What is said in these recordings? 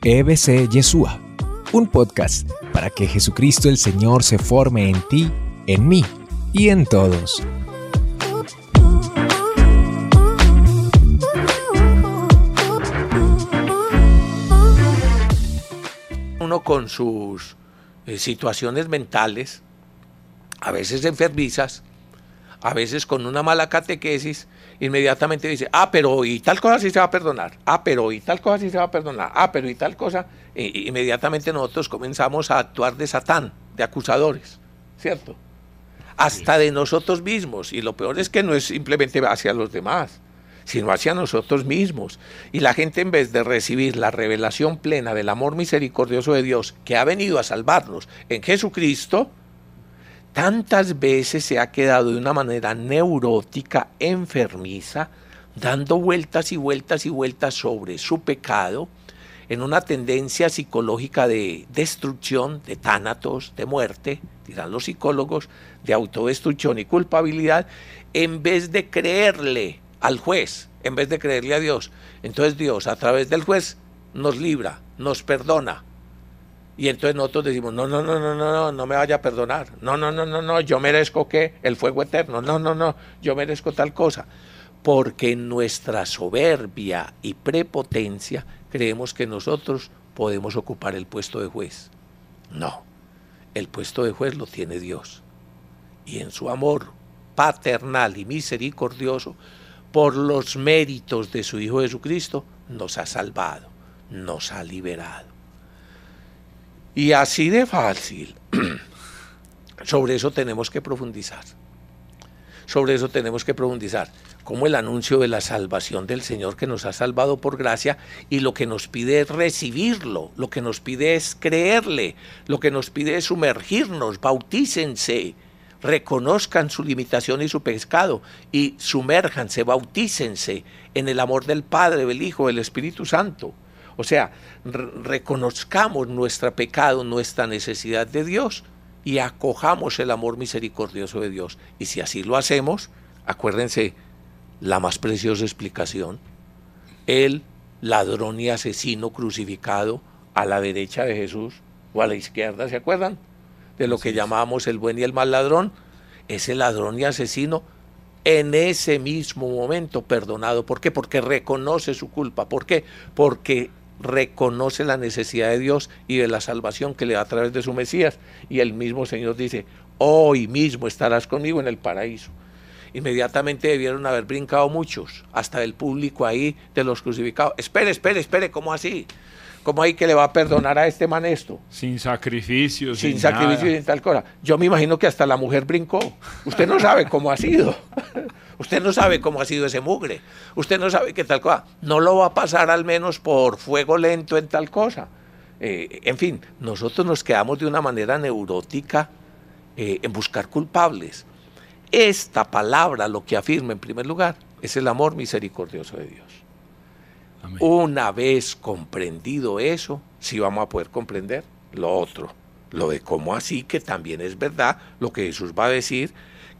EBC Yeshua, un podcast para que Jesucristo el Señor se forme en ti, en mí y en todos. Uno con sus eh, situaciones mentales, a veces enfermizas, a veces con una mala catequesis, inmediatamente dice, ah, pero y tal cosa sí se va a perdonar, ah, pero y tal cosa sí se va a perdonar, ah, pero y tal cosa, e, inmediatamente nosotros comenzamos a actuar de Satán, de acusadores, ¿cierto? Hasta de nosotros mismos, y lo peor es que no es simplemente hacia los demás, sino hacia nosotros mismos. Y la gente en vez de recibir la revelación plena del amor misericordioso de Dios que ha venido a salvarnos en Jesucristo, tantas veces se ha quedado de una manera neurótica, enfermiza, dando vueltas y vueltas y vueltas sobre su pecado, en una tendencia psicológica de destrucción, de tánatos, de muerte, dirán los psicólogos, de autodestrucción y culpabilidad, en vez de creerle al juez, en vez de creerle a Dios. Entonces Dios, a través del juez, nos libra, nos perdona, y entonces nosotros decimos, no, no, no, no, no, no, no me vaya a perdonar. No, no, no, no, no, yo merezco que el fuego eterno. No, no, no, yo merezco tal cosa. Porque en nuestra soberbia y prepotencia creemos que nosotros podemos ocupar el puesto de juez. No, el puesto de juez lo tiene Dios. Y en su amor paternal y misericordioso, por los méritos de su Hijo Jesucristo, nos ha salvado, nos ha liberado. Y así de fácil. Sobre eso tenemos que profundizar. Sobre eso tenemos que profundizar. Como el anuncio de la salvación del Señor que nos ha salvado por gracia y lo que nos pide es recibirlo, lo que nos pide es creerle, lo que nos pide es sumergirnos, bautícense, reconozcan su limitación y su pecado y sumérjanse, bautícense en el amor del Padre, del Hijo, del Espíritu Santo. O sea, reconozcamos nuestro pecado, nuestra necesidad de Dios y acojamos el amor misericordioso de Dios. Y si así lo hacemos, acuérdense, la más preciosa explicación, el ladrón y asesino crucificado a la derecha de Jesús o a la izquierda, ¿se acuerdan? De lo que llamamos el buen y el mal ladrón, ese ladrón y asesino en ese mismo momento perdonado. ¿Por qué? Porque reconoce su culpa. ¿Por qué? Porque reconoce la necesidad de Dios y de la salvación que le da a través de su Mesías. Y el mismo Señor dice, hoy mismo estarás conmigo en el paraíso. Inmediatamente debieron haber brincado muchos, hasta el público ahí de los crucificados. Espere, espere, espere, ¿cómo así? ¿Cómo hay que le va a perdonar a este man esto? Sin sacrificio, sin, sin sacrificio, sin tal cosa. Yo me imagino que hasta la mujer brincó. Usted no sabe cómo ha sido. Usted no sabe cómo ha sido ese mugre. Usted no sabe qué tal cosa. No lo va a pasar al menos por fuego lento en tal cosa. Eh, en fin, nosotros nos quedamos de una manera neurótica eh, en buscar culpables. Esta palabra lo que afirma en primer lugar es el amor misericordioso de Dios. Una vez comprendido eso, sí vamos a poder comprender lo otro, lo de cómo así, que también es verdad lo que Jesús va a decir,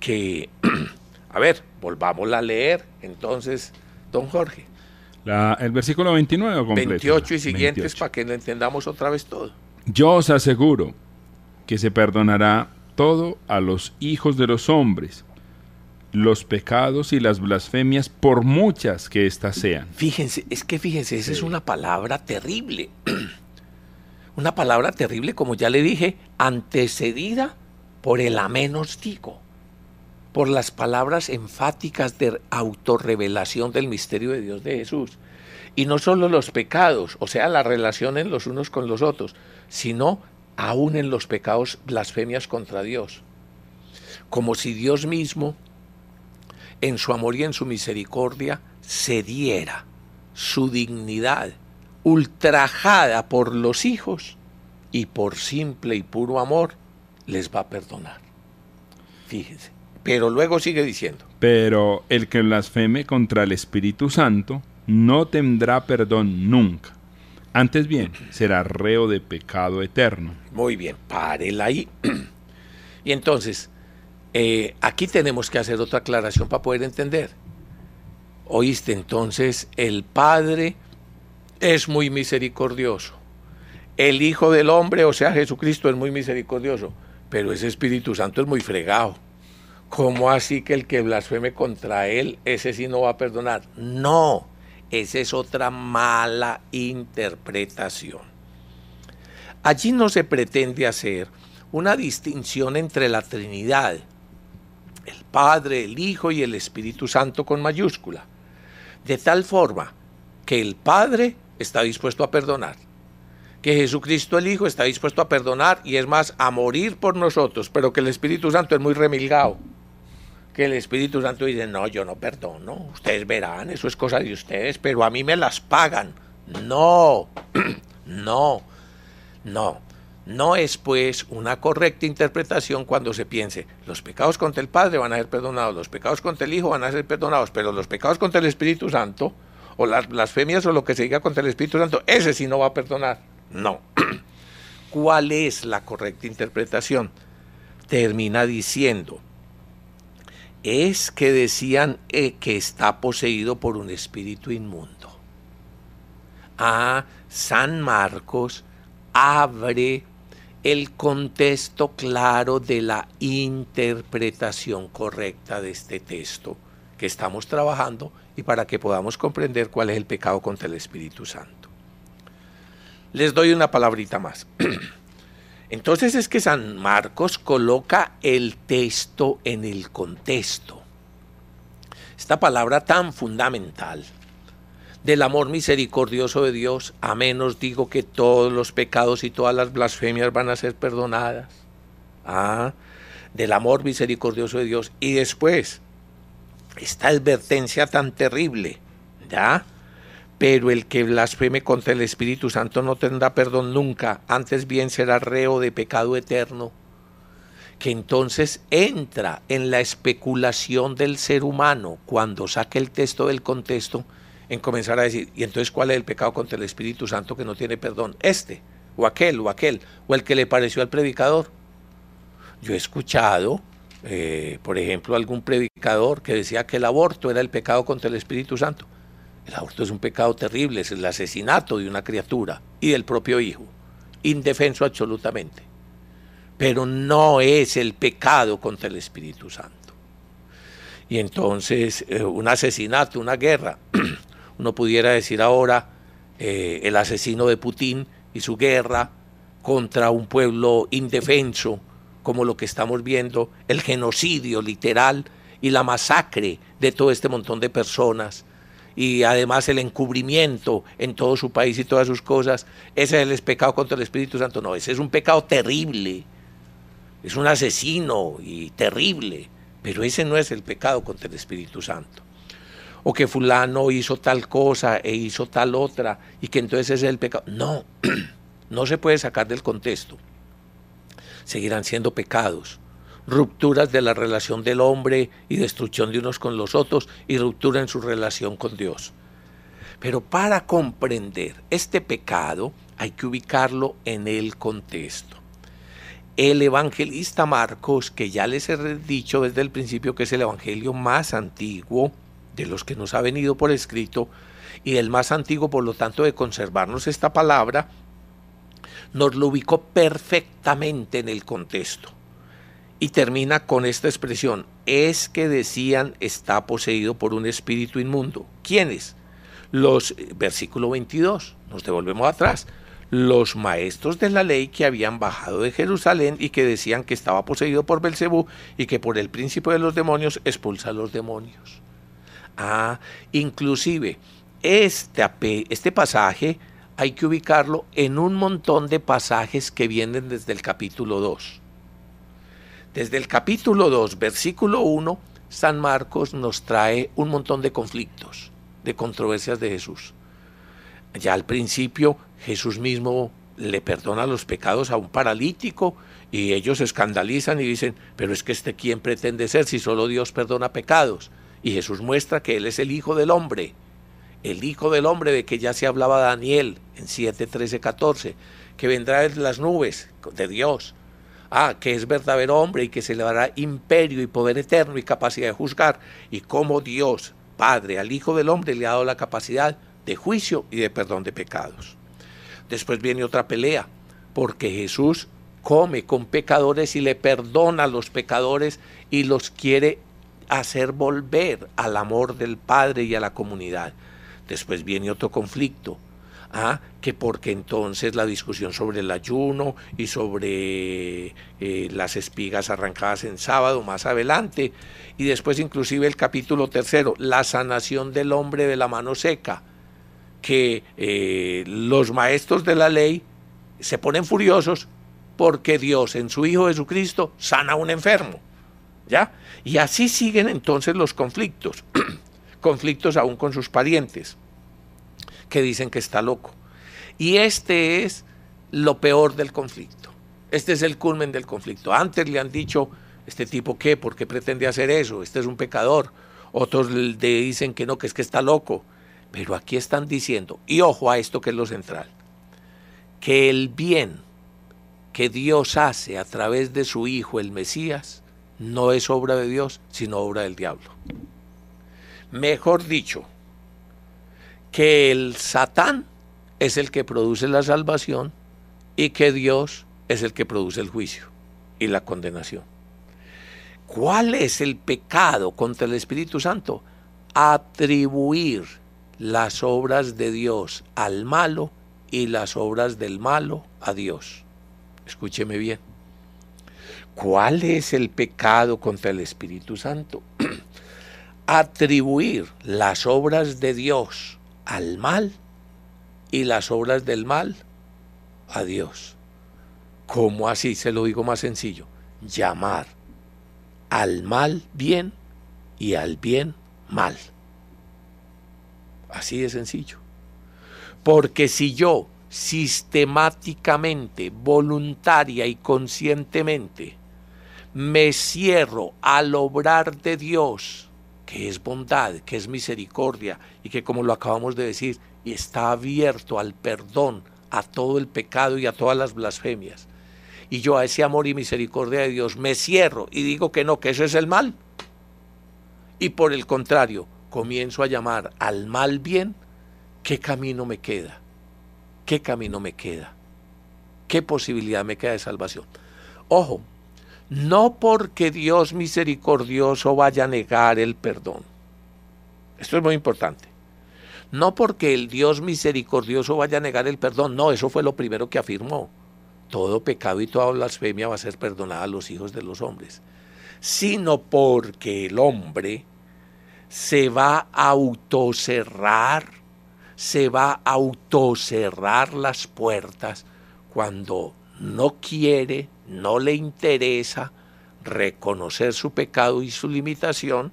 que A ver, volvamos a leer entonces, don Jorge. el versículo 29 completo. 28 y siguientes para que lo entendamos otra vez todo. Yo os aseguro que se perdonará todo a los hijos de los hombres, los pecados y las blasfemias, por muchas que éstas sean. Fíjense, es que fíjense, esa es una palabra terrible. una palabra terrible, como ya le dije, antecedida por el amenos digo por las palabras enfáticas de autorrevelación del misterio de Dios de Jesús. Y no solo los pecados, o sea, la relación en los unos con los otros, sino aún en los pecados blasfemias contra Dios. Como si Dios mismo, en su amor y en su misericordia, cediera su dignidad, ultrajada por los hijos, y por simple y puro amor les va a perdonar. Fíjense. Pero luego sigue diciendo. Pero el que blasfeme contra el Espíritu Santo no tendrá perdón nunca. Antes bien, será reo de pecado eterno. Muy bien, párela ahí. y entonces, eh, aquí tenemos que hacer otra aclaración para poder entender. Oíste, entonces el Padre es muy misericordioso. El Hijo del Hombre, o sea, Jesucristo, es muy misericordioso, pero ese Espíritu Santo es muy fregado. ¿Cómo así que el que blasfeme contra él, ese sí no va a perdonar? No, esa es otra mala interpretación. Allí no se pretende hacer una distinción entre la Trinidad, Padre, el Hijo y el Espíritu Santo con mayúscula, de tal forma que el Padre está dispuesto a perdonar, que Jesucristo el Hijo está dispuesto a perdonar y es más, a morir por nosotros, pero que el Espíritu Santo es muy remilgado, que el Espíritu Santo dice, no, yo no perdono, ustedes verán, eso es cosa de ustedes, pero a mí me las pagan. No, no, no. No es pues una correcta interpretación cuando se piense, los pecados contra el Padre van a ser perdonados, los pecados contra el Hijo van a ser perdonados, pero los pecados contra el Espíritu Santo, o las blasfemias o lo que se diga contra el Espíritu Santo, ese sí no va a perdonar. No. ¿Cuál es la correcta interpretación? Termina diciendo, es que decían eh, que está poseído por un espíritu inmundo. Ah, San Marcos abre el contexto claro de la interpretación correcta de este texto que estamos trabajando y para que podamos comprender cuál es el pecado contra el Espíritu Santo. Les doy una palabrita más. Entonces es que San Marcos coloca el texto en el contexto. Esta palabra tan fundamental del amor misericordioso de Dios, a menos digo que todos los pecados y todas las blasfemias van a ser perdonadas. Ah, del amor misericordioso de Dios. Y después, esta advertencia tan terrible, ¿ya? Pero el que blasfeme contra el Espíritu Santo no tendrá perdón nunca, antes bien será reo de pecado eterno. Que entonces entra en la especulación del ser humano cuando saque el texto del contexto en comenzar a decir, ¿y entonces cuál es el pecado contra el Espíritu Santo que no tiene perdón? Este, o aquel, o aquel, o el que le pareció al predicador. Yo he escuchado, eh, por ejemplo, algún predicador que decía que el aborto era el pecado contra el Espíritu Santo. El aborto es un pecado terrible, es el asesinato de una criatura y del propio hijo, indefenso absolutamente. Pero no es el pecado contra el Espíritu Santo. Y entonces eh, un asesinato, una guerra, uno pudiera decir ahora eh, el asesino de Putin y su guerra contra un pueblo indefenso, como lo que estamos viendo, el genocidio literal y la masacre de todo este montón de personas. Y además el encubrimiento en todo su país y todas sus cosas, ese es el pecado contra el Espíritu Santo. No, ese es un pecado terrible, es un asesino y terrible, pero ese no es el pecado contra el Espíritu Santo o que fulano hizo tal cosa e hizo tal otra y que entonces ese es el pecado. No, no se puede sacar del contexto. Seguirán siendo pecados, rupturas de la relación del hombre y destrucción de unos con los otros y ruptura en su relación con Dios. Pero para comprender este pecado hay que ubicarlo en el contexto. El evangelista Marcos, que ya les he dicho desde el principio que es el evangelio más antiguo, de los que nos ha venido por escrito y el más antiguo, por lo tanto, de conservarnos esta palabra, nos lo ubicó perfectamente en el contexto. Y termina con esta expresión, es que decían está poseído por un espíritu inmundo. ¿Quiénes? Los, versículo 22, nos devolvemos atrás, los maestros de la ley que habían bajado de Jerusalén y que decían que estaba poseído por Belcebú y que por el príncipe de los demonios expulsa a los demonios. Ah, inclusive este, este pasaje hay que ubicarlo en un montón de pasajes que vienen desde el capítulo 2. Desde el capítulo 2, versículo 1, San Marcos nos trae un montón de conflictos, de controversias de Jesús. Ya al principio Jesús mismo le perdona los pecados a un paralítico y ellos se escandalizan y dicen, pero es que este quién pretende ser si solo Dios perdona pecados. Y Jesús muestra que Él es el Hijo del Hombre, el Hijo del Hombre de que ya se hablaba Daniel en 7, 13, 14, que vendrá de las nubes de Dios. Ah, que es verdadero hombre y que se le dará imperio y poder eterno y capacidad de juzgar. Y como Dios, Padre, al Hijo del Hombre le ha dado la capacidad de juicio y de perdón de pecados. Después viene otra pelea, porque Jesús come con pecadores y le perdona a los pecadores y los quiere hacer volver al amor del Padre y a la comunidad. Después viene otro conflicto, ¿ah? que porque entonces la discusión sobre el ayuno y sobre eh, las espigas arrancadas en sábado más adelante, y después inclusive el capítulo tercero, la sanación del hombre de la mano seca, que eh, los maestros de la ley se ponen furiosos porque Dios en su Hijo Jesucristo sana a un enfermo. ¿Ya? Y así siguen entonces los conflictos. conflictos aún con sus parientes, que dicen que está loco. Y este es lo peor del conflicto. Este es el culmen del conflicto. Antes le han dicho, este tipo qué, ¿por qué pretende hacer eso? Este es un pecador. Otros le dicen que no, que es que está loco. Pero aquí están diciendo, y ojo a esto que es lo central, que el bien que Dios hace a través de su Hijo, el Mesías, no es obra de Dios, sino obra del diablo. Mejor dicho, que el Satán es el que produce la salvación y que Dios es el que produce el juicio y la condenación. ¿Cuál es el pecado contra el Espíritu Santo? Atribuir las obras de Dios al malo y las obras del malo a Dios. Escúcheme bien. ¿Cuál es el pecado contra el Espíritu Santo? Atribuir las obras de Dios al mal y las obras del mal a Dios. ¿Cómo así? Se lo digo más sencillo. Llamar al mal bien y al bien mal. Así de sencillo. Porque si yo sistemáticamente, voluntaria y conscientemente me cierro al obrar de Dios, que es bondad, que es misericordia y que como lo acabamos de decir, está abierto al perdón, a todo el pecado y a todas las blasfemias. Y yo a ese amor y misericordia de Dios me cierro y digo que no, que eso es el mal. Y por el contrario, comienzo a llamar al mal bien, ¿qué camino me queda? ¿Qué camino me queda? ¿Qué posibilidad me queda de salvación? Ojo, no porque Dios misericordioso vaya a negar el perdón. Esto es muy importante. No porque el Dios misericordioso vaya a negar el perdón. No, eso fue lo primero que afirmó. Todo pecado y toda blasfemia va a ser perdonada a los hijos de los hombres. Sino porque el hombre se va a autocerrar se va a autocerrar las puertas cuando no quiere, no le interesa reconocer su pecado y su limitación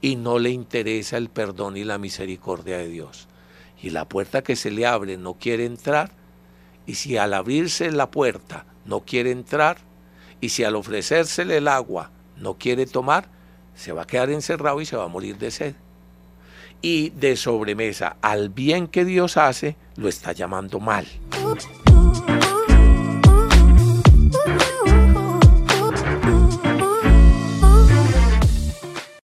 y no le interesa el perdón y la misericordia de Dios. Y la puerta que se le abre no quiere entrar, y si al abrirse la puerta no quiere entrar, y si al ofrecérsele el agua no quiere tomar, se va a quedar encerrado y se va a morir de sed y de sobremesa al bien que Dios hace, lo está llamando mal.